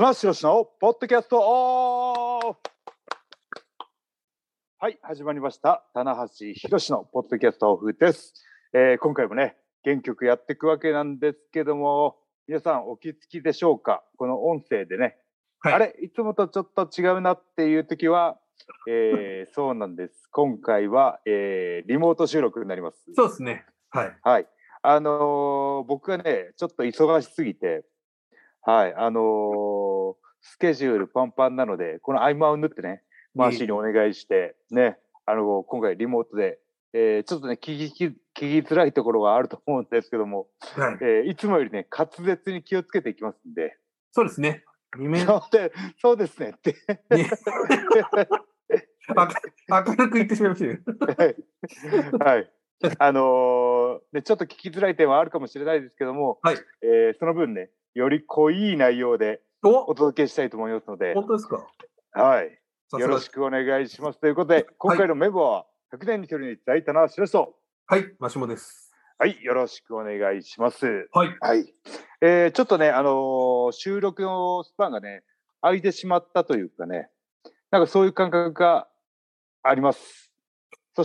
棚橋宏のポッドキャストはい始まりました。棚橋宏のポッドキャストオフです、えー今回もね原曲やっていくわけなんですけども皆さんお気づきでしょうか？この音声でね、はい。あれ？いつもとちょっと違うなっていう時は、えー そうなんです。今回は、えーリモート収録になります。そうですね。はい。はい。あのー僕がね、ちょっと忙しすぎて、はい、あのースケジュールパンパンなので、この合間を縫ってね、マーシーにお願いして、ね、あの今回リモートで、えーちょっとね聞き、聞きづらいところがあると思うんですけども、はい。えーいつもよりね、滑舌に気をつけていきますんで、そうですね。そうでそうですねって。明るく言ってしまいましたよ。はい。あのーね、ちょっと聞きづらい点はあるかもしれないですけども、はいえーその分ね、より濃い内容でおお届けしたいと思いますので、本当ですか？はい。よろしくお願いします。ということで、今回のメンバーは、100年に一人に大田なしと、はい、マシモです。はい、よろしくお願いします。はい。はい。えーちょっとね、あのー収録のスパンがね、空いてしまったというかね、なんかそういう感覚があります。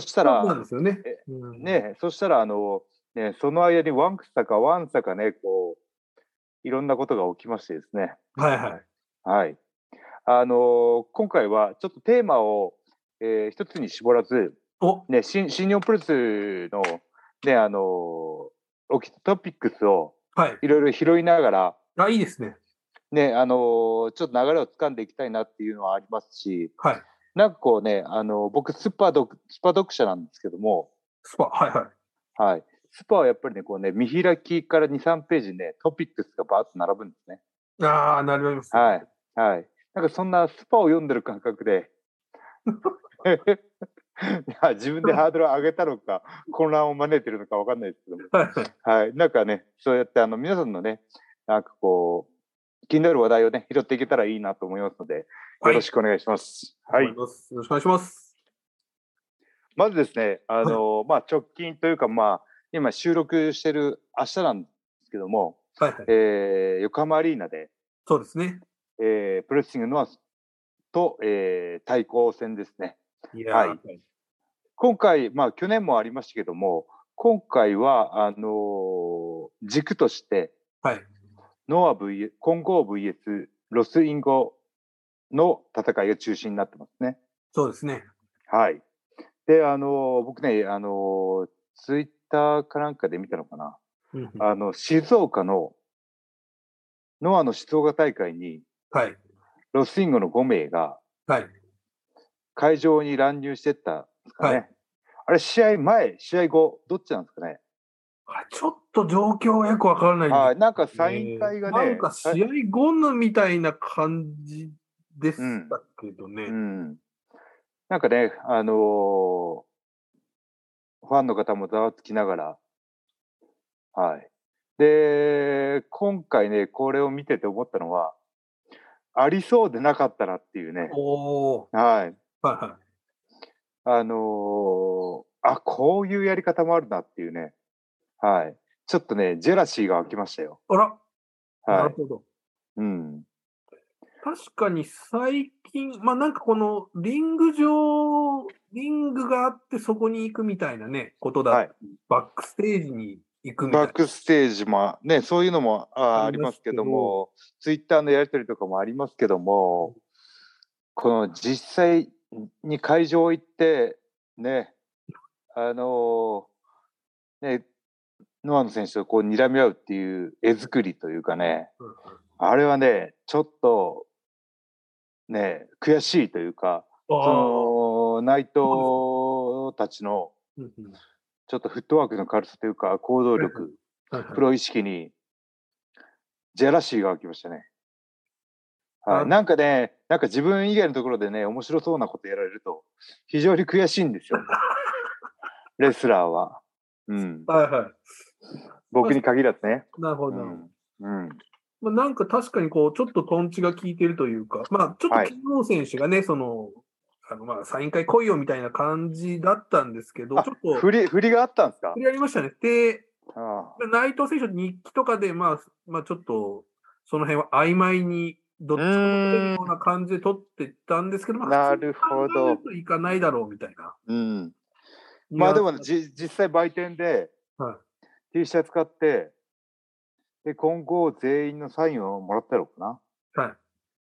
そしたそうですよねえ。うん、ね、そしたら、あの、ね、その間にワンサかワンサかね、こう、いろんなことが起きましてですね。はいはい。はい。あのー今回はちょっとテーマを、えー一つに絞らず、おね、新新日本プロレスの、ね、あのー起きたトピックスをはい。いろいろ拾いながら、あ、いいですね。ね、あのーちょっと流れをつかんでいきたいなっていうのはありますし、はい。なんかこうね、あの僕 SPA 読、 SPA 読者なんですけども、 SPA、はいはい。はい。 SPA はやっぱりね、こうね、見開きから2、3ページにね、トピックスがバーッと並ぶんですね。ああ、なります。はい。はい。なんかそんな SPA を読んでる感覚で、い や 自分でハードルを上げたのか、混乱を招いてるのかわかんないですけども。はい。なんかね、そうやってあの皆さんのね、なんかこう、気になる話題をね、拾っていけたらいいなと思いますので、よろしくお願いします。はい。思ますよろしくお願いします。まずですね、あの、まあ直近というか、まあ、今収録してる明日なんですけども、はいはい。えー横浜アリーナで、そうですね。えープロレスリングのと、えー対抗戦ですね。はいー今回、まあ去年もありましたけども、今回は、あのー軸として、はい。ノア VS、混合 VS ロスインゴの戦いが中心になってますね。そうですね。はい。で、あのー僕ね、あのーツイッターかなんかで見たのかな。あの、静岡の、ノアの静岡大会に、はい。ロスインゴの5名がはい。会場に乱入してったんですかね。はいあれ、試合前、試合後、どっちなんですかね。あちょっと状況はよくわからないんですはい、なんかサイン会がね、なんか試合後のみたいな感じでしたけどね。うん。なんかね、あのーファンの方もざわつきながら、はい。で、今回ね、これを見てて思ったのは、ありそうでなかったなっていうね。おお。はい。はいはあのーあ、こういうやり方もあるなっていうね。はい。ちょっとね、ジェラシーが湧きましたよ。い。あら、なはい。るほど。うん。確かに最近、まあなんかこのリング上、リングがあってそこに行くみたいなね、ことだ、はいバックステージに行くみたいなバッ。クステージもね、そういうのもあありますすけどども、ツイッターのやりとりとかもありますけども、この実際に会場行って、ね、あのーね、ノアの選手とこう睨み合うっていう絵作りというかね、あれはね、ちょっと、ね、悔しいというか、そあの内藤たちのちょっとフットワークの軽さというか、行動力、プロ意識に、ジェラシーが湧きましたね。はあい、なんかね、なんか自分以外のところでね、面白そうなことやられると、非常に悔しいんですよ。レスラーは。うん。はいはい。僕に限らずね。なるほど。うん。うん。まあ、なんか確かにこう、ちょっとトンチが効いてるというか、まあちょっとはい金剛選手がね、その、あのまあサイン会来いよみたいな感じだったんですけど、あちょっと、振り、振りがあったんですか？振りありましたね。で、あ内藤選手の日記とかで、まあ、まあちょっと、その辺は曖昧にどっちかというような感じで取っていったんですけど、まあなるほどいかないだろうみたいな。うん。まあでもね、いじ実際売店では T シャツ買って、で、今後全員のサインをもらったのかなやはい。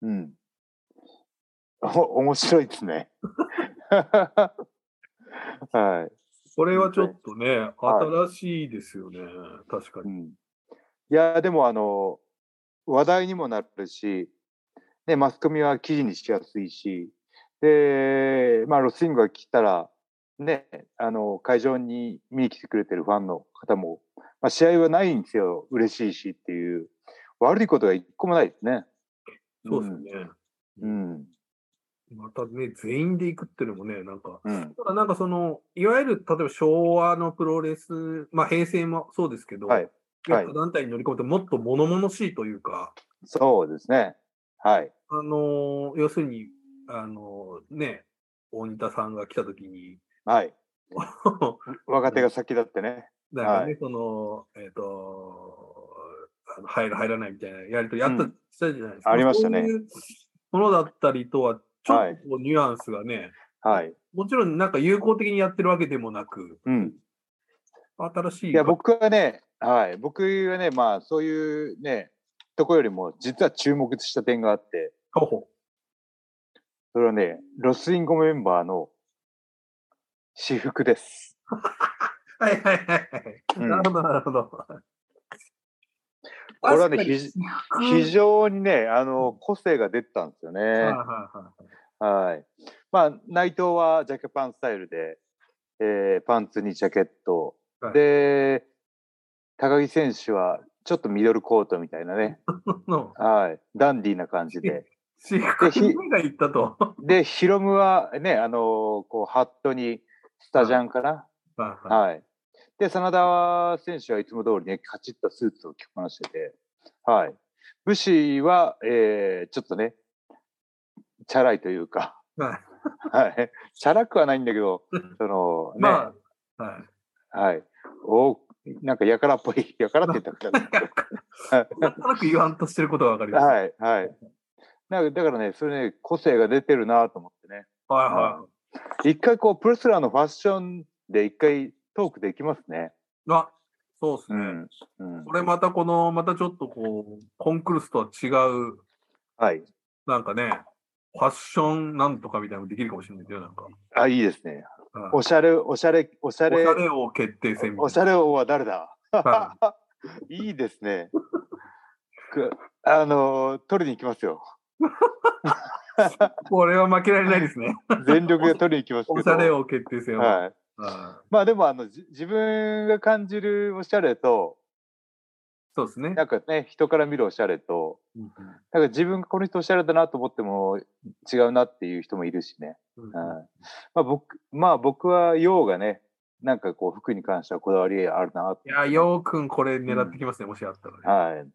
うん。お面白いですね。はい。これはちょっとね、はい新しいですよね。確かに。うん、いや、でもあの、話題にもなるし、ね、マスコミは記事にしやすいし、で、まあ、ロスインゴが来たら、ね、あの、会場に見に来てくれてるファンの方も、まあ、試合はないんですよ。嬉しいしっていう。悪いことが一個もないですね。そうですね。うん。またね、全員で行くっていうのもね、なんか、うん。ただなんかその、いわゆる、例えば昭和のプロレス、まあ平成もそうですけど、はい。はい他団体に乗り込むともっと物々しいというか、そうですね。はい。あのー要するに、あのーね、大仁田さんが来たときに、はい。若手が先だってね。なんかね、はいその、えっ、と、あの入る、入らないみたいなやりとりやった、うんしたじゃないですか。ありましたねそういうものだったりとは、ちょはいっとニュアンスがね、はい。もちろんなんか友好的にやってるわけでもなく、うん。新しい。いや、僕はね、はい。僕はね、まあ、そういうね、とこよりも、実は注目した点があって、ほうほそれはね、ロスインゴメンバーの私服です。う はいはいはいはい。うんなるほど、なるほど。これはね非常にね、あの、個性が出てたんですよね。はい。まあ、内藤はジャケパンスタイルで、えーパンツにジャケット。はいで、高木選手はちょっとミドルコートみたいなね。の はい。ダンディーな感じで。で、ヒロムはね、あのこう、ハットにスタジャンかな。はいはいはい。で、真田選手はいつも通りね、カチッとスーツを着こなしてて、はい。武士は、えー、ちょっとね、チャラいというか、はいはい。チャラくはないんだけど、その、ね、まあ、はい。はい。おなんかやからっぽい、やからって言ったらなんとなく言わんとしてることがわかります。はい、はい。なんかだからね、それね、個性が出てるなと思ってね。はいはい。一回こう、プロレスラーのファッションで一回トークできますね。あ、そうですね。うん。うんこれまたこの、またちょっとこう、コンクルスとは違う、はい。なんかね、ファッションなんとかみたいなのできるかもしれないけど、なんか。あ、いいですね。はいおしゃれ、おしゃれ、おしゃおしれ、ゃれ王決定戦。おしゃれ王は誰だ？は いいですね。くあのー取りに行きますよ。これは負けられないですね。全力で取りに行きますけど。おしゃれ王決定戦は。はい。はいまあでもあのじ自分が感じるおしゃれとそうですね。なんかね人から見るおしゃれとうんうんなんか自分がこの人おしゃれだなと思っても違うなっていう人もいるしね。うんはいまあ僕まあ僕は陽がねなんかこう服に関してはこだわりあるなっていや、ようくんこれ狙ってきますね、もしあったらね。はい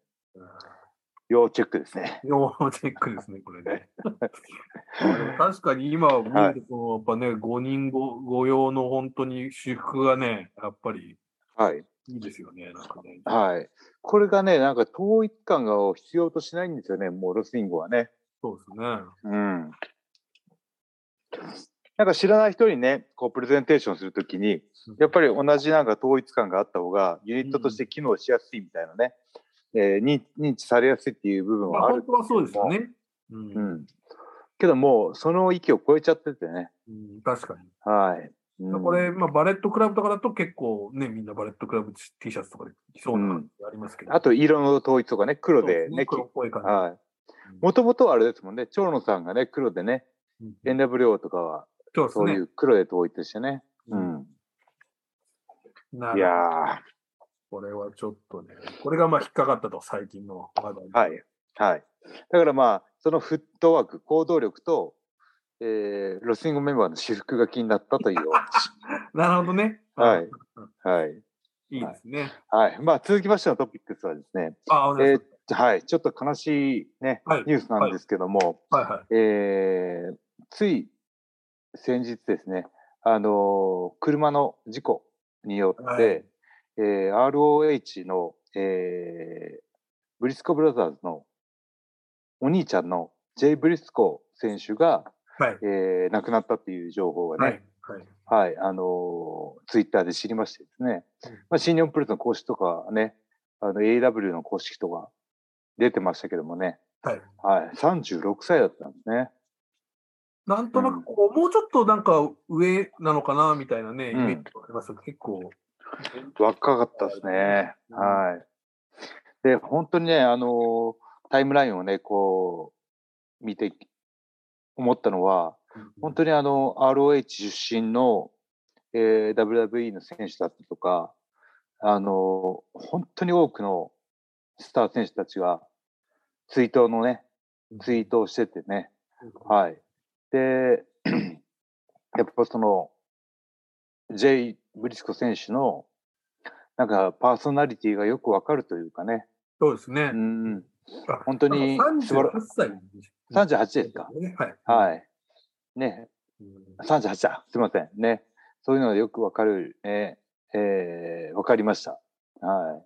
要チェックですね。要チェックですね、これね。確かに今は見ると、このやっぱね、5人ご御用の本当に私服がね、やっぱりはいいいですよね、なんかね。はい。これがねなんか統一感が必要としないんですよねもうロスインゴはね。そうですね。うん。なんか知らない人にね、こうプレゼンテーションするときに、やっぱり同じなんか統一感があった方が、ユニットとして機能しやすいみたいなね、えー認認知されやすいっていう部分まあ、はある本当はそうですよね。うんうん。けどもう、その域を超えちゃっててね。うん確かに。はい。うんこれ、まあ、バレットクラブとかだと結構ね、みんなバレットクラブ T シャツとかで着そうな感じありますけど。あと、色の統一とかね、黒そうですね。黒っぽい感じ。はい。うんもともとはあれですもんね、長野さんがね、黒でね、うん NWO とかは、そういう黒で統一してね。ううんいるやこれはちょっとね、これがまあ引っかかったと、最近の話題。はい。はい。だからまあ、そのフットワーク、行動力と、えー、ロスインゴメンバーの私服が気になったという。なるほどね。はい。はい。いいですね。はい。まあ、続きましてのトピックスはですね、あ、お願いしえーはい。ちょっと悲しいね、はいニュースなんですけども。はいはい。えー、つい先日ですね、あのー車の事故によって、はいえー ROH の、えーブリスコブラザーズのお兄ちゃんのジェイ・ブリスコ選手が、はい。えー亡くなったっていう情報がね、はい。はい。はい、あのツイッターで知りましてですね、うんまあ、新日本プロレスの公式とかね、あの AW の公式とか出てましたけどもね、はい。はい、36歳だったんですね。なんとなくこう、もうちょっとなんか上なのかなみたいなね、イうんメージがありますけど、結構。若かったですね。うんはい。で、本当にね、あのタイムラインをね、こう、見て、思ったのは、本当にあの、ROH 出身の、えー WWE の選手だったとか、あの、本当に多くのスター選手たちが、ツイートのね、ツイートをしててね、はい。で、やっぱその、ジェイ・ブリスコ選手の、なんかパーソナリティがよくわかるというかね、そうですねう。ん、あ本当に素晴ら38歳。38ですか？ね。はい。はい。ね、うん38だ。すみません。ね。そういうのがよくわかる、ね、えー、わかりました。は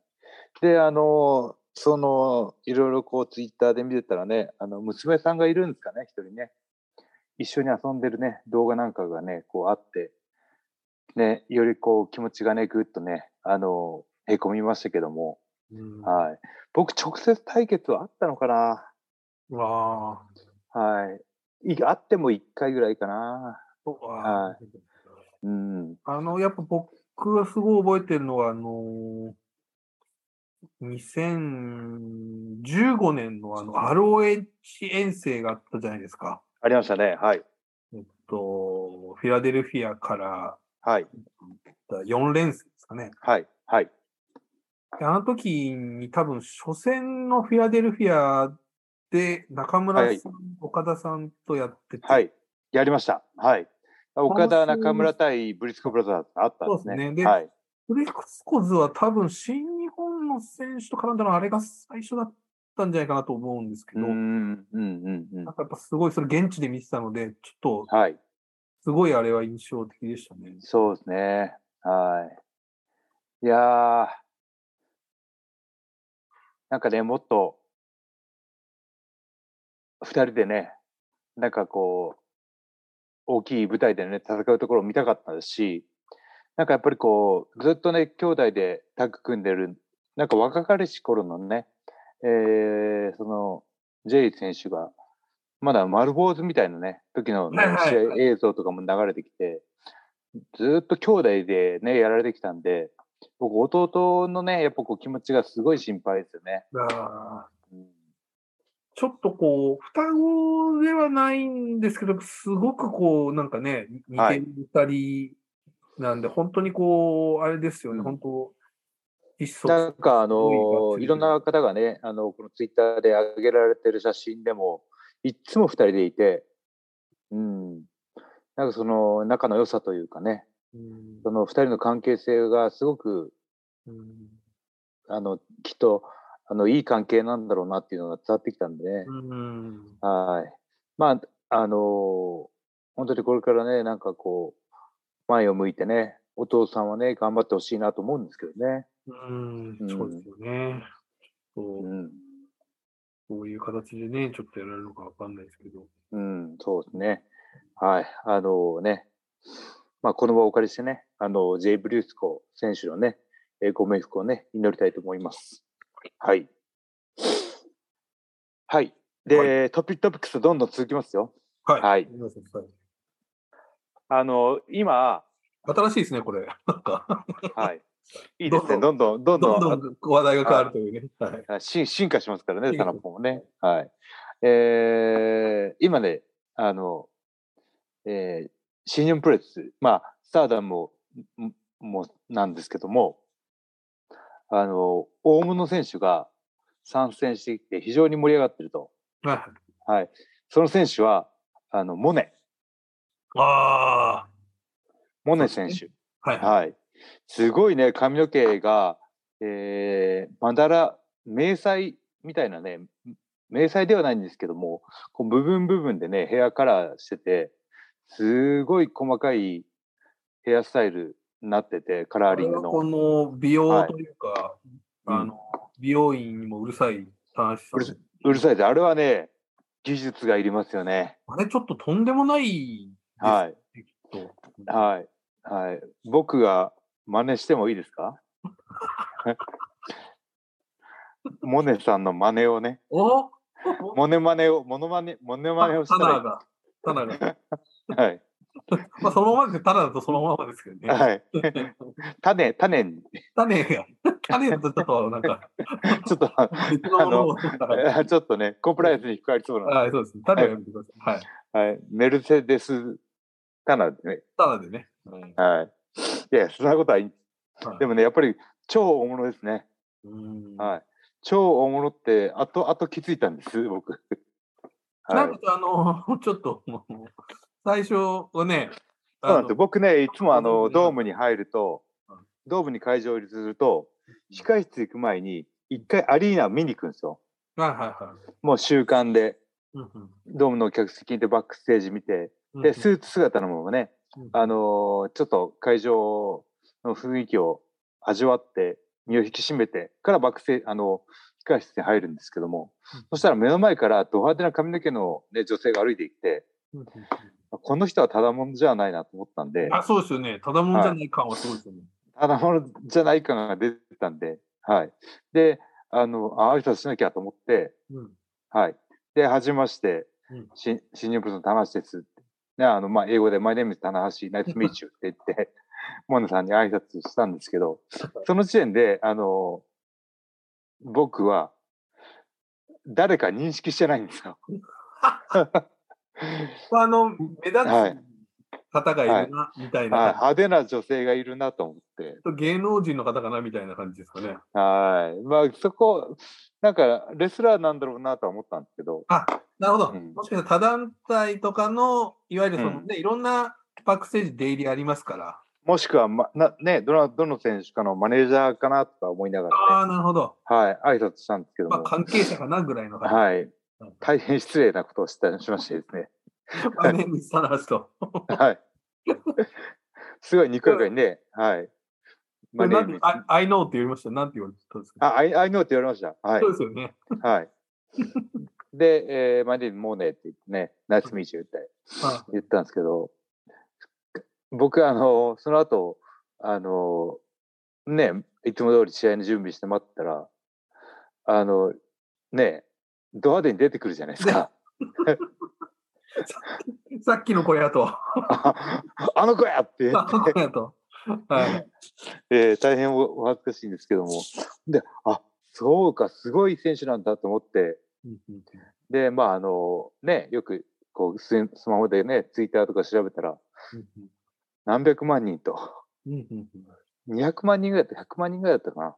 い。で、あの、その、いろいろこう、ツイッターで見てたらね、あの、娘さんがいるんですかね、一人ね。一緒に遊んでるね、動画なんかがね、こうあって、ね、よりこう、気持ちがね、ぐっとね、あの、へこみましたけども、うんはい。僕、直接対決はあったのかなわあ。はい。いあっても一回ぐらいかな。はあうん。あの、やっぱ僕がすごい覚えてるのは、あの2015年のあの ROH 遠征があったじゃないですか。ありましたね。はい。えっと、フィラデルフィアからはい。4連戦ですかね。はい。はい。であの時に多分初戦のフィラデルフィアで中村さん、岡田さんとやってて、はい。やりました。はい。岡田、の中村対ブリスコブラザーズあったんですね。そうですねではい。ブリスコズは多分新日本の選手と絡んだのはあれが最初だったんじゃないかなと思うんですけど、うん、うん、うん、うんなん。かやっぱすごいそれ現地で見てたので、ちょっとはい。すごいあれは印象的でしたね。そうですね。はい。いやー。なんかね、もっと、二人でね、なんかこう、大きい舞台でね、戦うところを見たかったですし、なんかやっぱりこう、ずっとね、兄弟でタッグ組んでる、なんか若かりし頃のね、えー、その、ジェイ選手が、まだ丸坊主みたいなね、時の、ねはいはい。試合映像とかも流れてきて、ずっと兄弟でね、やられてきたんで、僕、弟のね、やっぱこう気持ちがすごい心配ですよね。ちょっとこう、双子ではないんですけど、すごくこう、なんかね、似てる二人なんで、本当にこう、あれですよね、うん。本当、一層なんかあのいろんな方がね、あのこのツイッターで上げられてる写真でも、いっつも二人でいて、うん、なんかその仲の良さというかね、うん。その二人の関係性がすごく、うん。あのきっとあのいい関係なんだろうなっていうのが伝わってきたんでね、うん。はい。まあ、あの本当にこれからね、なんかこう、前を向いてね、お父さんはね、頑張ってほしいなと思うんですけどね。うん。うん。そうですよね。こういう形でね、ちょっとやられるのかわかんないですけど。うん、そうですね。はい。あのね、まあ、この場をお借りしてね、あの、ジェイ・ブリュースコ選手のね、えーご冥福をね、祈りたいと思います。はい。はい。で、トピトピックスどんどん続きますよ。はい。はいあの、今、新しいですね、これ。なんか、はい。いいですね。どんどん、どんどんどんどん話題が変わるというね。はい。あ進進化しますからね、進化サナポンもね。はい。えー、今ね、あの、えー、新日本プロレス、まあ、スターダムも、んもなんですけども、あの、大物選手が参戦してきて非常に盛り上がってると。はいはい。その選手は、あの、モネ、あモネ選手。あ、はい。はい。はい。すごいね、髪の毛が、えー、まだら、迷彩みたいなね、迷彩ではないんですけども、こう部分部分でね、ヘアカラーしてて、すごい細かいヘアスタイルになってて、カラーリングこの。の美容というか、うんあの、美容院にもうるさい話さんうるさうるさいです。あれはね、技術がいりますよね。あれちょっととんでもないですはい。はい。はい。僕が真似してもいいですか？モネさんの真似をね、お？モネ真似を、モノマネ、モネ真似をしたらいい。タナが。タナが。はい。まあ、そのままで、タナだとそのままですけどね。はい。種、種に、種が、種だとちょっとなんか、ちょっと、別の。ちょっとね、コンプライアンスに引っかかりそうなのはい、そうですね。種はやめてください。はい。はい。メルセデス、タナでね。タナでね。うんはい。いや、そんなことはいい。はいでもね、やっぱり超大物ですね。うんはい。超大物って、あと、あと気づいたんです、僕。はい。なんかあの、ちょっと、最初はね、そうなんですよ。僕ね、いつもあの、うんドームに入るとうん、ドームに会場入りすると、控室行く前に、一回アリーナを見に行くんですよ。はいはいはいもう習慣で。ドームの客席でバックステージ見て、うんで、スーツ姿のままね、うんあのーちょっと会場の雰囲気を味わって、身を引き締めてからバックステージ、あの、控室に入るんですけども、そしたら目の前からド派手な髪の毛の、ね、女性が歩いてきて、うんうんこの人はただものじゃないなと思ったんで、あ、そうですよね。ただもんじゃない感はすごいですよね。ただものじゃない感が出てたんで、はい。で、あの、あ、挨拶しなきゃと思って、うん。はい。で、はじめまして、うんし新日本プロの棚橋です。ね、あの、まあ、英語で、My name is 棚橋、ナイスミーチュって言って、モネさんに挨拶したんですけど、その時点で、あの、僕は、誰か認識してないんですよ。あの、目立はいつ方がいるな、みたいなはい、感派手な女性がいるなと思って。じ。芸能人の方かな、みたいな感じですかね。はい。まあ、そこ、なんか、レスラーなんだろうなとは思ったんですけど、あ、なるほど。うんもしかしたら他団体とかの、いわゆるそのうんね、いろんなバックステージ出入りありますから。もしくは、ま、なね、どの、どの選手かのマネージャーかなとか思いながあら、あ、ね、なるほど。はい、挨拶したんですけどまあ、も、関係者かなぐらいの感じ。はいうん。大変失礼なことをしたしましてですね。まあね、ミスターナシと。はい。すごいにこやかにね、はい。これなんで name is- あ I know って言いました？なんて言われたんですか？あ、I, I know って言われました。はいそう。ですよね。はい。で、えー、My name is Monet って言ってね、Nice to meet you ってあ言ったんですけど、僕、あの、その後、あの、ね、いつも通り試合の準備して待ってたら、あの、ね、ド派手に出てくるじゃないですか。さっきの小屋と、ああの子やって言あの小屋と。はい。えー大変おお恥ずかしいんですけども。で、あ、そうか、すごい選手なんだと思って、で、まあ、あの、ね、よく、こう、ススマホでね、ツイッターとか調べたら、うん何百万人と、うんうんうん200万人ぐらいだった、100万人ぐらいだったか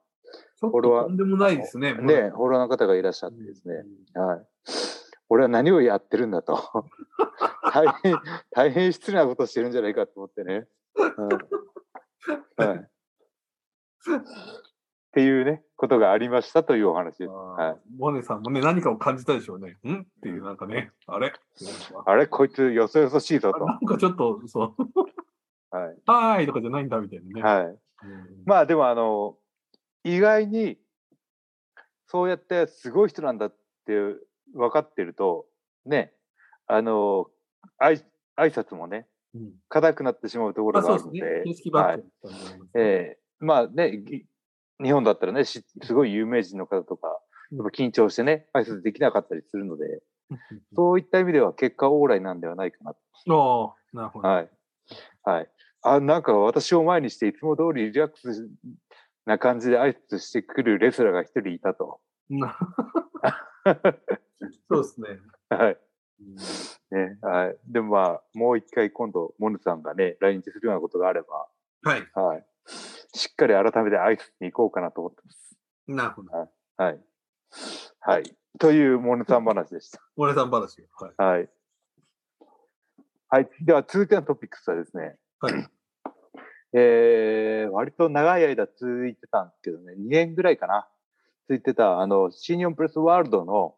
ちょっフォロワーととんでもないですね。な。ね、フォロワーの方がいらっしゃってですね、うんはい。俺は何をやってるんだと。大変、大変失礼なことをしてるんじゃないかと思ってね。はい。はい、っていうね、ことがありましたというお話です。はいモネさんもね、何かを感じたでしょうね。ん？っていう、なんかね、あれ？あれこいつよそよそしいぞと。なんかちょっと、そう、はい。はーいとかじゃないんだみたいなね。はい。うんまあでもあの、意外に、そうやってすごい人なんだって分かってると、ね、あの、あい挨拶もね、うん硬くなってしまうとこまあろが。あるので、ますねえーまあね、ぎ日本だったらね、しすごい有名人の方とか、うんやっぱ緊張してね、挨拶できなかったりするので、うんそういった意味では結果オーライなんではないかなああ、なるほど。はい。はい。あ、なんか私を前にしていつも通りリラックスな感じで挨拶してくるレスラーが一人いたと。なそうですね。はい。うんね、はい。でもまあ、もう一回今度、モヌさんがね、来日するようなことがあれば、はい。はい。しっかり改めて挨拶に行こうかなと思ってます。なるほど。はい。はい。というモヌさん話でしモネさん話。はい。た。はい。はい。では、続いてのトピックスはですね、はい。えー、割と長い間続いてたんですけどね、2年ぐらいかな。続いてた、あの、新日本プレスワールドの、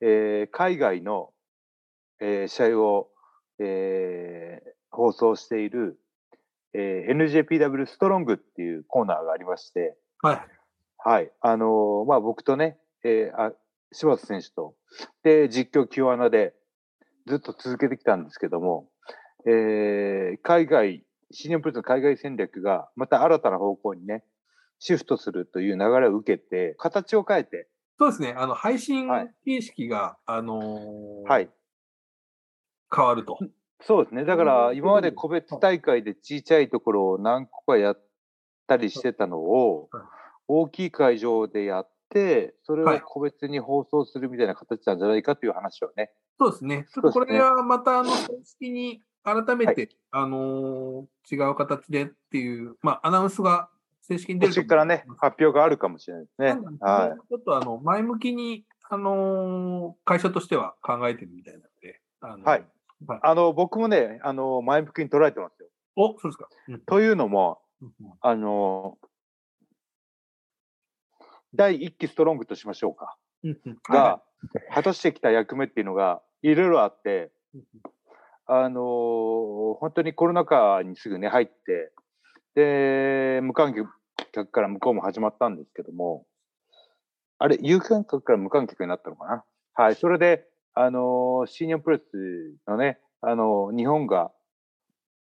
えー海外の、えー試合を、えー放送している、えー NJPW ストロングっていうコーナーがありまして、はい。はい。あのーまあ、僕とね、えーあ柴田選手と、で、実況キワナでずっと続けてきたんですけども、えー、海外、シニアプロレスの海外戦略がまた新たな方向にね、シフトするという流れを受けて、形を変えて。そうですね。あの、配信形式が、はい、あのー、はい。変わると。そうですね。だから、今まで個別大会で小さいところを何個かやったりしてたのを、大きい会場でやって、それを個別に放送するみたいな形なんじゃないかという話をね。そうですね。ちょっとこれはまた、あの、正式に改めて、はい、あのー、違う形でっていう、まあ、アナウンスが正式に出るからね、発表があるかもしれないですね。はい。ちょっとあの、前向きに、あのー、会社としては考えてるみたいなので。あのー、はい。はい、あの、僕もね、あの、前向きに捉えてますよ。お、そうですか。うん、というのも、あの、第一期ストロングとしましょうか。が、果たしてきた役目っていうのが、いろいろあって、あの本当にコロナ禍にすぐね、入って、で、無観客から向こうも始まったんですけども、あれ、有観客から無観客になったのかな？はい。それで、あのシニアプレスのね、あの日本が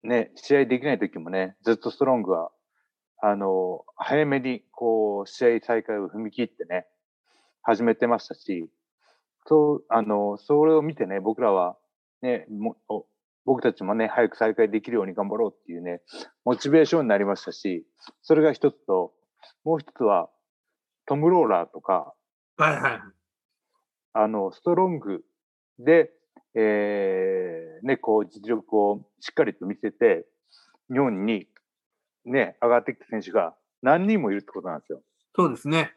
ね、試合できない時もね、ずっとストロングは、あの早めに、こう、試合再開を踏み切ってね、始めてましたし、そう、あの、それを見てね、僕らは、ね、も僕たちもね、早く再開できるように頑張ろうっていうね、モチベーションになりましたし、それが一つと、もう一つは、トム・ローラーとか、はいはい。あの、ストロングで、えー、ね、こう、実力をしっかりと見せて、日本にね、上がってきた選手が何人もいるってことなんですよ。そうですね。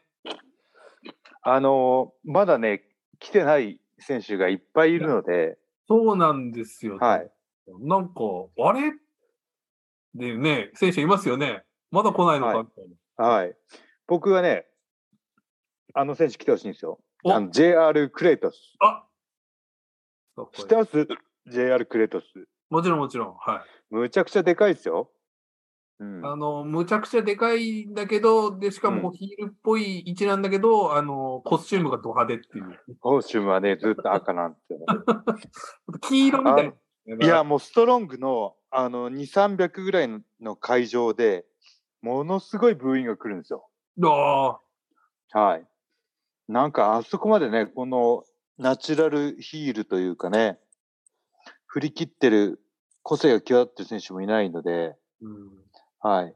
あの、まだね、来てない選手がいっぱいいるので。そうなんですよ。はい。なんか、あれ？でね、選手いますよね。まだ来ないのか、はい、はい。僕はね、あの選手来てほしいんですよ。あの JR クレイトス。あ知ってます ?JR クレイトス。もちろんもちろん。はい。むちゃくちゃでかいですよ。うん、あの、むちゃくちゃでかいんだけど、で、しかもヒールっぽい位置なんだけど、うん、あの、コスチュームがド派手っていう。コスチュームはね、ずっと赤なんですよ。黄色みたいいや、もうストロングの、あの、2、300ぐらいの会場で、ものすごいブーイングが来るんですよ。ああ。はい。なんか、あそこまでね、この、ナチュラルヒールというかね、振り切ってる、個性が際立ってる選手もいないので、うん、はい。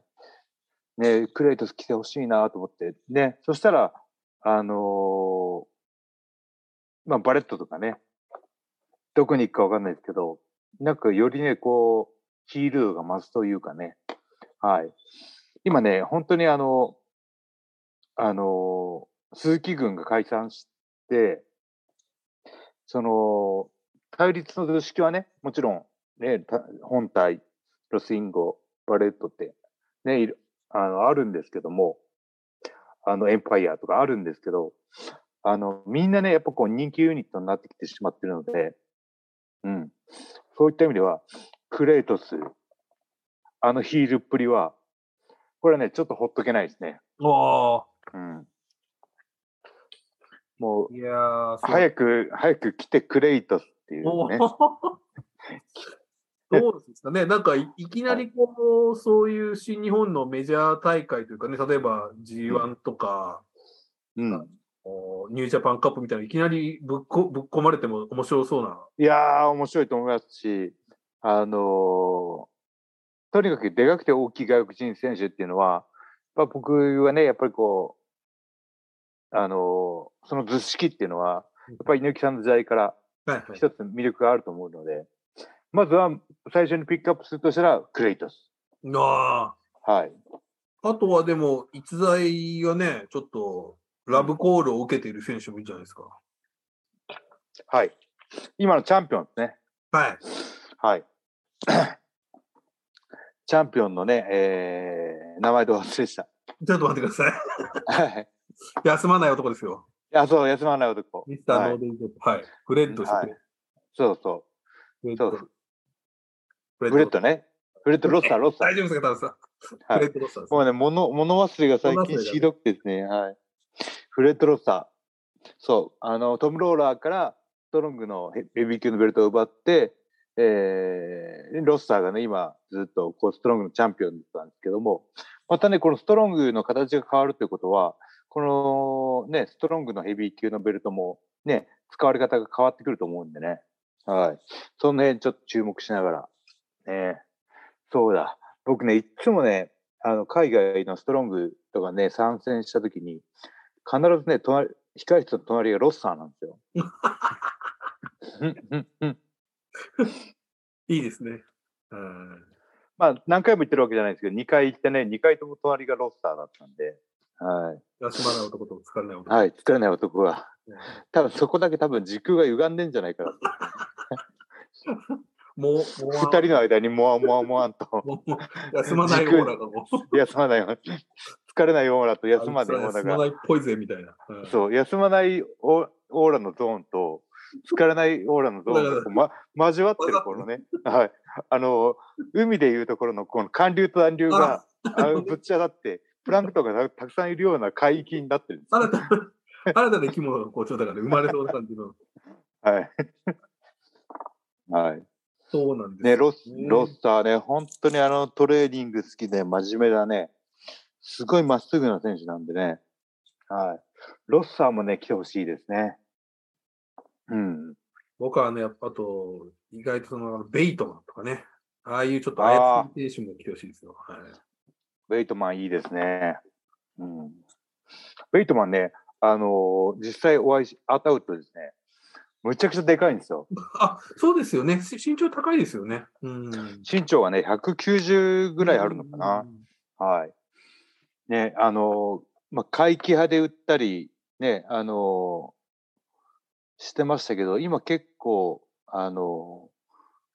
ね、クレイトス来てほしいなと思って、ね、そしたら、あのー、まあ、バレットとかね、どこに行くかわかんないですけど、なんかよりね、こう、ヒールが増すというかね。はい。今ね、本当にあの、あの、鈴木軍が解散して、その、対立の図式はね、もちろん、ね、本隊、ロスインゴ、バレットって、ね、あの、あるんですけども、あの、エンパイアとかあるんですけど、あの、みんなね、やっぱこう人気ユニットになってきてしまってるので、うん。そういった意味では、クレイトス、あのヒールっぷりは、これはね、ちょっとほっとけないですね。おうん。もう、いや早く、早く来てクレイトスっていうね。ど うですかね、なんかいきなりこう、そういう新日本のメジャー大会というかね、例えば G1 とか、うん、ニュージャパンカップみたいないきなりぶっこぶっ込まれても面白そうな。いやー、面白いと思いますし、あのー、とにかくでかくて大きい外国人選手っていうのは、まあ、僕はね、やっぱりこう、あのー、その図式っていうのは、やっぱり猪木さんの時代から一つ魅力があると思うので、はいはい、まずは最初にピックアップするとしたら、クレイトス。ああ。はい。あとはでも、逸材がね、ちょっとラブコールを受けている選手もいるじゃないですか。はい。今のチャンピオンですね。はい。はい。チャンピオンのね、えー、名前と忘れした。ちょっと待ってください。はい。休まない男ですよ。いや、そう、休まない男。ミスターノーデンジョはい。フレッドして、はい、そうそう。そう。フレッドね。フレッドロッサー、ロッサー。大丈夫ですか、タさん？フレッドロッサー。もうね、物、物忘れが最近ひどくてですね、はい。フレッドロッサー、そう、あの、トム・ローラーからストロングのヘビー級のベルトを奪って、えーロスターがね、今ずっとこうストロングのチャンピオンだったんですけども、またね、このストロングの形が変わるということは、このね、ストロングのヘビー級のベルトもね、使われ方が変わってくると思うんでね。はい。その辺ちょっと注目しながら。ね、そうだ。僕ね、いつもね、あの、海外のストロングとかね、参戦した時に、必ずね、隣、控室の隣がロッサーなんですよ。いいですね。うんまあ、何回も言ってるわけじゃないですけど、2回行ってね、2回とも隣がロッサーだったんで、はい。休まない男と疲れない男。はい、疲れない男は。うん多分そこだけ多分時空が歪んでんじゃないかな。もう、もう、二人の間にモワモワモワンと、休まないオーラがもう。休まないよ。疲れないオーラと休まないオーラが、休まないっぽいぜ、みたいな。うんそう、休まないオーラのゾーンと、疲れないオーラのゾーンがこう、ま、交わってるこのね、はい。あの、海でいうところのこの寒流と暖流が、ぶっちゃだって、プランクトンがたたくさんいるような海域になってるんですよ。新たな、新たな生き物がこう、ちょっとだから生まれそうな感じの。はい。はい。そうなんです。ね、ロス、ねロスターね、本当にあのトレーニング好きで真面目だね。すごいまっすぐな選手なんでね。はい。ロスターもね、来てほしいですね。うん。僕はね、やっぱあと、意外とその、ベイトマンとかね、ああいうちょっと操り選手も来てほしいですよ。はい。ベイトマンいいですね。うん。ベイトマンね、あのー実際お会いし、会ったうとですね、むちゃくちゃでかいんですよ。あ、そうですよね。し身長高いですよね。うん。身長がね、190ぐらいあるのかな。はい。ね、あのーまあ、回帰派で売ったり、ね、あのーしてましたけど、今結構、あのー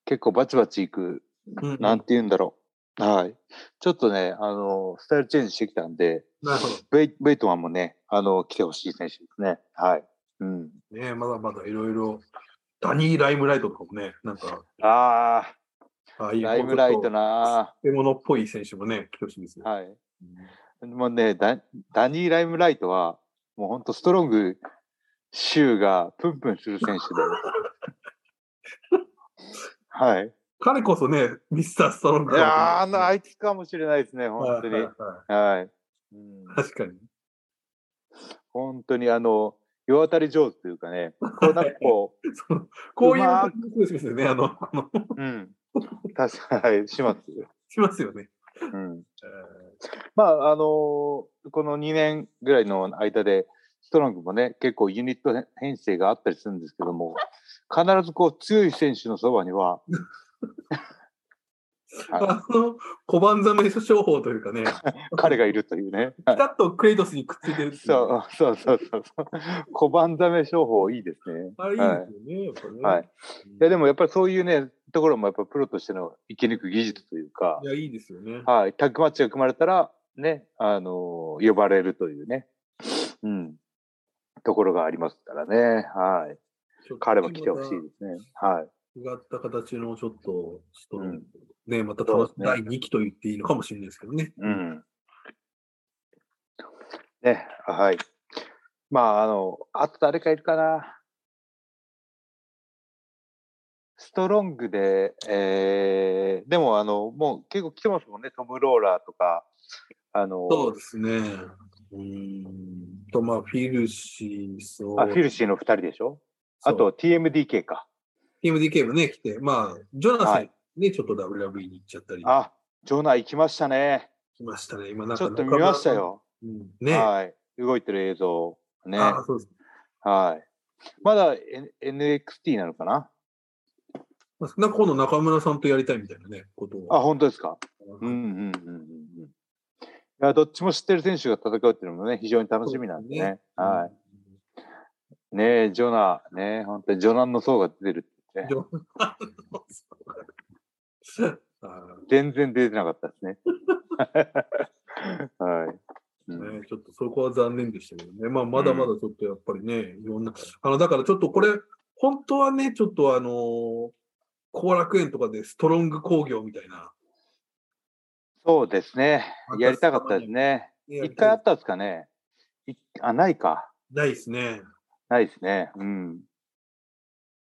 結構バチバチいく、うん。なんて言うんだろう。はい。ちょっとね、あのースタイルチェンジしてきたんで、なるほど。ベイベイトマンもね、あの来てほしい選手ですね。はい。うん。ねまだまだいろいろ、ダニー・ライムライトとかもね、なんか、ああ、ああいうライムライトな。な獲物っぽい選手もね、来てほしいですよ。はい。もうねダ、ダニー・ライムライトは、もう本当ストロング、シューがプンプンする選手で。はい。彼こそね、ミスター・ストロングいやーあの、はあいつかもしれないですね、本当に。いはいはいはい。うん確かに。本当にあの、世渡り上手というかね、こうなんかこそのこういううま感じしますよね。あの、う、うん。確かに、はい、します。しますよね。うん。え まあ、あのこの2年ぐらいの間で、ストロングもね、結構ユニット編成があったりするんですけども、必ずこう強い選手のそばには、ー あの、小判ザメ商法というかね、彼がいるというね。ピタッとクレイトスにくっついてるそうそうそうそうそう。小判ザメ商法いいですね。あれいいですよね、やっぱね。はい。いやでもやっぱりそういうね、ところもやっぱプロとしての生き抜く技術というかい、や、いいですよね。はい。タッグマッチが組まれたら、ね、あの呼ばれるというね、うん、ところがありますからね。はい。彼も来てほしいですね。はい。違った形のちょっと、ストロングうんね、またね第2期と言っていいのかもしれないですけどね。うん。ね、はい。まあ、あの、あと誰かいるかな？ストロングで、えー、でも、あの、もう結構来てますもんね。トム・ローラーとか、あの、そうですね。うーんと、まあ、フィルシー、そう。あフィルシーの二人でしょ？あと、TMDK か。TMDK もね、来て、まあ、ジョナサンはいね、ちょっと WWE に行っちゃったりあ、ジョナ行きましたね。しましたね。今なんちかょっと見ました。よ。うんね。はい。動いてる映像。ね。あそうです。はい。まだ、N、NXT なのかな？今度中村さんとやりたいみたいなね、ことを。あ、本当ですか？うんうんうんうんうん。いや、どっちも知ってる選手が戦うっていうのもね、非常に楽しみなんでね。はい。い。ねえ、ジョナ、ねえ、本当にジョナンの層が出てるってね。ジョ あ全然出てなかったですね。はい。うーんね、ちょっとそこは残念でしたけどね。まあ、まだまだちょっとやっぱりね、いろんな、あの、だからちょっとこれ、本当はね、ちょっとあのー後楽園とかでストロング工業みたいな。そうですね。やりたかったですね。一回あったんですかねいあ、ないか。ないですね。ないですね。うん。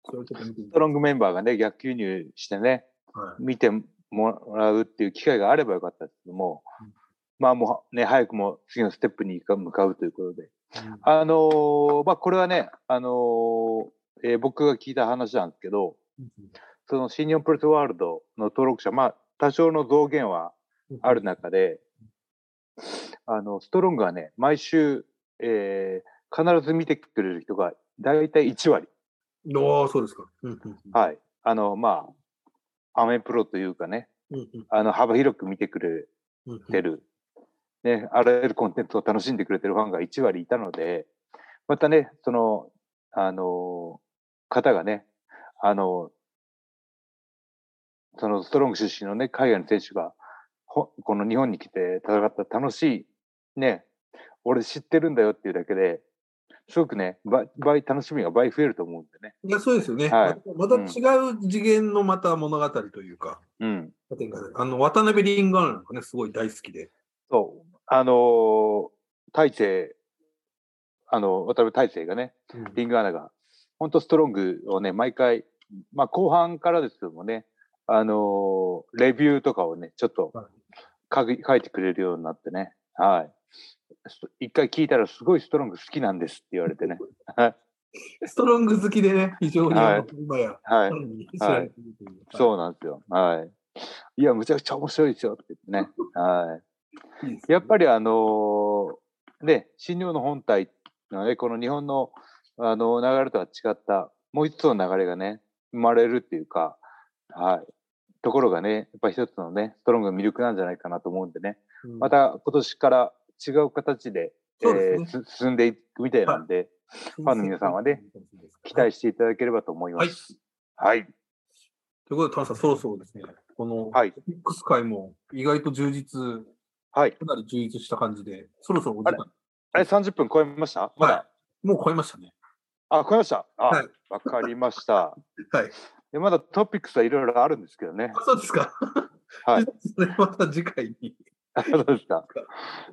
ストロングメンバーがね、逆輸入してね、はい。見てもらうっていう機会があればよかったですけども、うんまあもうね、早くも次のステップに向かうということで。うんあのーまあこれはね、あのーえー僕が聞いた話なんですけど、そのシニオンプレスワールドの登録者、まあ多少の増減はある中で、あの、ストロングはね、毎週、えー必ず見てくれる人が大体1割。ああ、そうですか。はい。あの、まあ、アメプロというかね、あの、幅広く見てくれてる、ね、あらゆるコンテンツを楽しんでくれてるファンが1割いたので、またね、その、あの、方がね、あの、そのストロング出身のね、海外の選手が、ほこの日本に来て戦った楽しい、ね、俺知ってるんだよっていうだけで、すごくね、倍、倍楽しみが倍増えると思うんでね。いや、そうですよね。はいまた違う次元のまた物語というか、うん。あの渡辺リンガーなんかね、すごい大好きで。そう。あのー大勢、あの、渡辺大勢がね、リングアナが、本当ストロングをね、毎回、まあ後半からですけどもね、あのーレビューとかをね、ちょっと書き書いてくれるようになってね、はい。一回聞いたらすごいストロング好きなんですって言われてね。はい。ストロング好きでね、非常にはい今や、はいさ。らに知られていそうなんですよ。はい。いや、むちゃくちゃ面白いですよって言ってね。はい。いいねやっぱりあのーね、新日本の本体のね、この日本のあの流れとは違った、もう一つの流れがね、生まれるっていうか、はい。ところがね、やっぱり一つのね、ストロングの魅力なんじゃないかなと思うんでね、うんまた今年から違う形で、ですえーす進んでいくみたいなんで、ファンの皆さんはね、期待していただければと思います。はい。ということで、田中さん、そろそろですね、このはい。トピックス会も意外と充実、はい。かなり充実した感じで、そろそろお時間、あれ、30分超えました？まだ、はいもう超えましたね。あ、超えましたあ、わ、はいかりました。はい。でまだトピックスはいろいろあるんですけどね。あそうですか。はい。それまた次回に。あそうですか。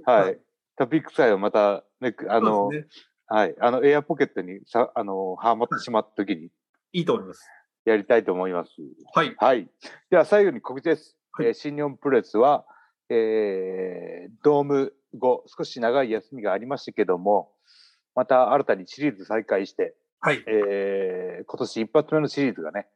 はい。トピックスはまた、ね、あの、ねはい。あの、エアポケットにさ、あの、はまってしまった時にいいと思います。やりたいと思います。はい。はい。では最後に告知です。はいえー新日本プロレスは、えードーム後、少し長い休みがありましたけども、また新たにシリーズ再開して、はい。えー今年一発目のシリーズがね、はい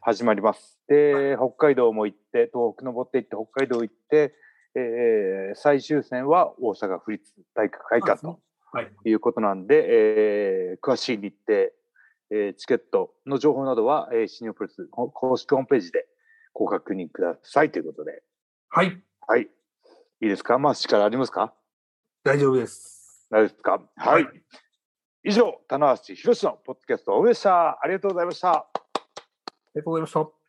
始まります。で、北海道も行って、東北登って行って、北海道行って、えー最終戦は大阪府立体育会館とはい。いうことなんで、えー詳しい日程、えーチケットの情報などは、えー、新日本プロレスほ公式ホームページでご確認くださいということで。はい。はい。いいですか？マッシュからありますか？大丈夫です。大丈夫ですか？はい。以上、棚橋宏のポッドキャストをおでした。ありがとうございました。あ